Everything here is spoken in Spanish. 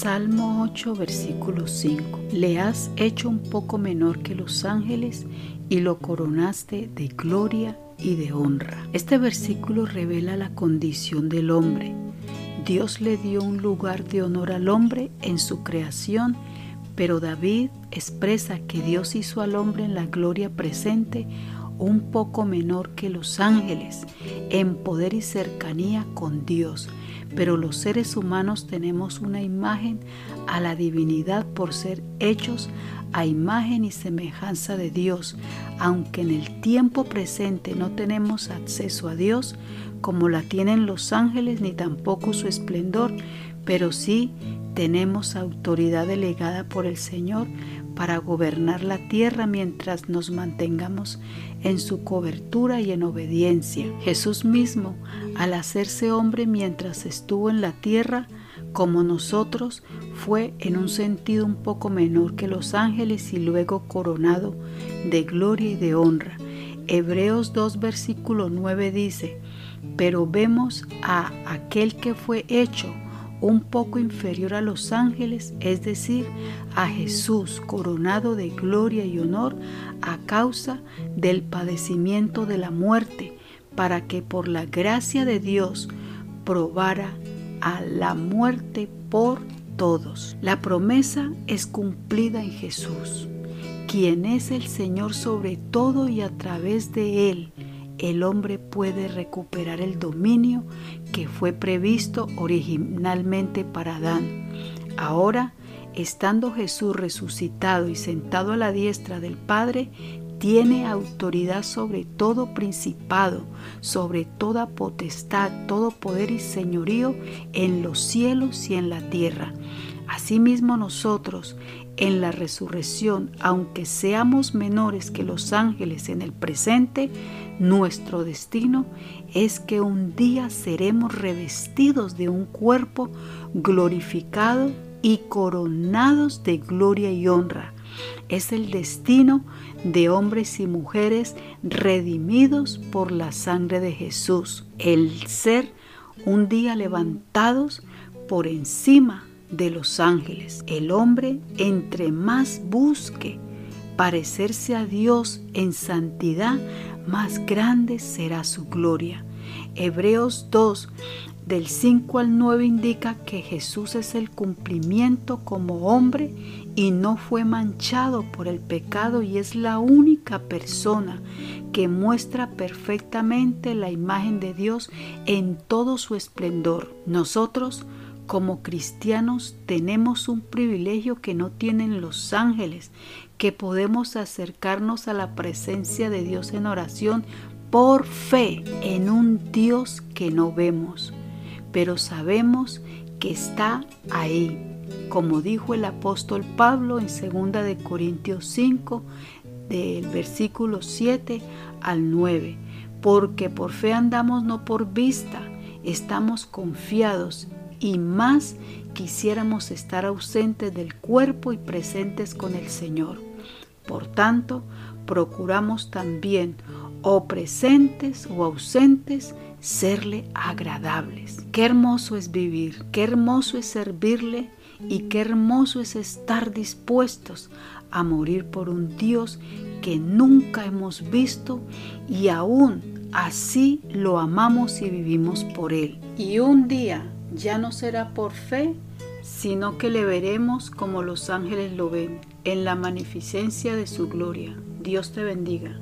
Salmo 8, versículo 5. Le has hecho un poco menor que los ángeles y lo coronaste de gloria y de honra. Este versículo revela la condición del hombre. Dios le dio un lugar de honor al hombre en su creación, pero David expresa que Dios hizo al hombre en la gloria presente un poco menor que los ángeles en poder y cercanía con Dios, pero los seres humanos tenemos una imagen a la divinidad por ser hechos a imagen y semejanza de Dios, aunque en el tiempo presente no tenemos acceso a Dios como la tienen los ángeles ni tampoco su esplendor, pero sí tenemos autoridad delegada por el Señor para gobernar la tierra mientras nos mantengamos en su cobertura y en obediencia. Jesús mismo, al hacerse hombre mientras estuvo en la tierra, como nosotros, fue en un sentido un poco menor que los ángeles y luego coronado de gloria y de honra. Hebreos 2 versículo 9 dice, pero vemos a aquel que fue hecho un poco inferior a los ángeles, es decir, a Jesús coronado de gloria y honor a causa del padecimiento de la muerte, para que por la gracia de Dios probara a la muerte por todos. La promesa es cumplida en Jesús, quien es el Señor sobre todo y a través de Él el hombre puede recuperar el dominio que fue previsto originalmente para Adán. Ahora, estando Jesús resucitado y sentado a la diestra del Padre, tiene autoridad sobre todo principado, sobre toda potestad, todo poder y señorío en los cielos y en la tierra. Asimismo nosotros, en la resurrección, aunque seamos menores que los ángeles en el presente, nuestro destino es que un día seremos revestidos de un cuerpo glorificado y coronados de gloria y honra. Es el destino de hombres y mujeres redimidos por la sangre de Jesús. El ser un día levantados por encima de los ángeles. El hombre entre más busque parecerse a Dios en santidad, más grande será su gloria. Hebreos 2 del 5 al 9 indica que Jesús es el cumplimiento como hombre y no fue manchado por el pecado y es la única persona que muestra perfectamente la imagen de Dios en todo su esplendor. Nosotros como cristianos tenemos un privilegio que no tienen los ángeles, que podemos acercarnos a la presencia de Dios en oración por fe en un Dios que no vemos, pero sabemos que está ahí, como dijo el apóstol Pablo en 2 de Corintios 5 del versículo 7 al 9, porque por fe andamos no por vista, estamos confiados y más quisiéramos estar ausentes del cuerpo y presentes con el Señor. Por tanto, procuramos también, o presentes o ausentes, serle agradables. Qué hermoso es vivir, qué hermoso es servirle y qué hermoso es estar dispuestos a morir por un Dios que nunca hemos visto y aún así lo amamos y vivimos por Él. Y un día ya no será por fe, sino que le veremos como los ángeles lo ven, en la magnificencia de su gloria. Dios te bendiga.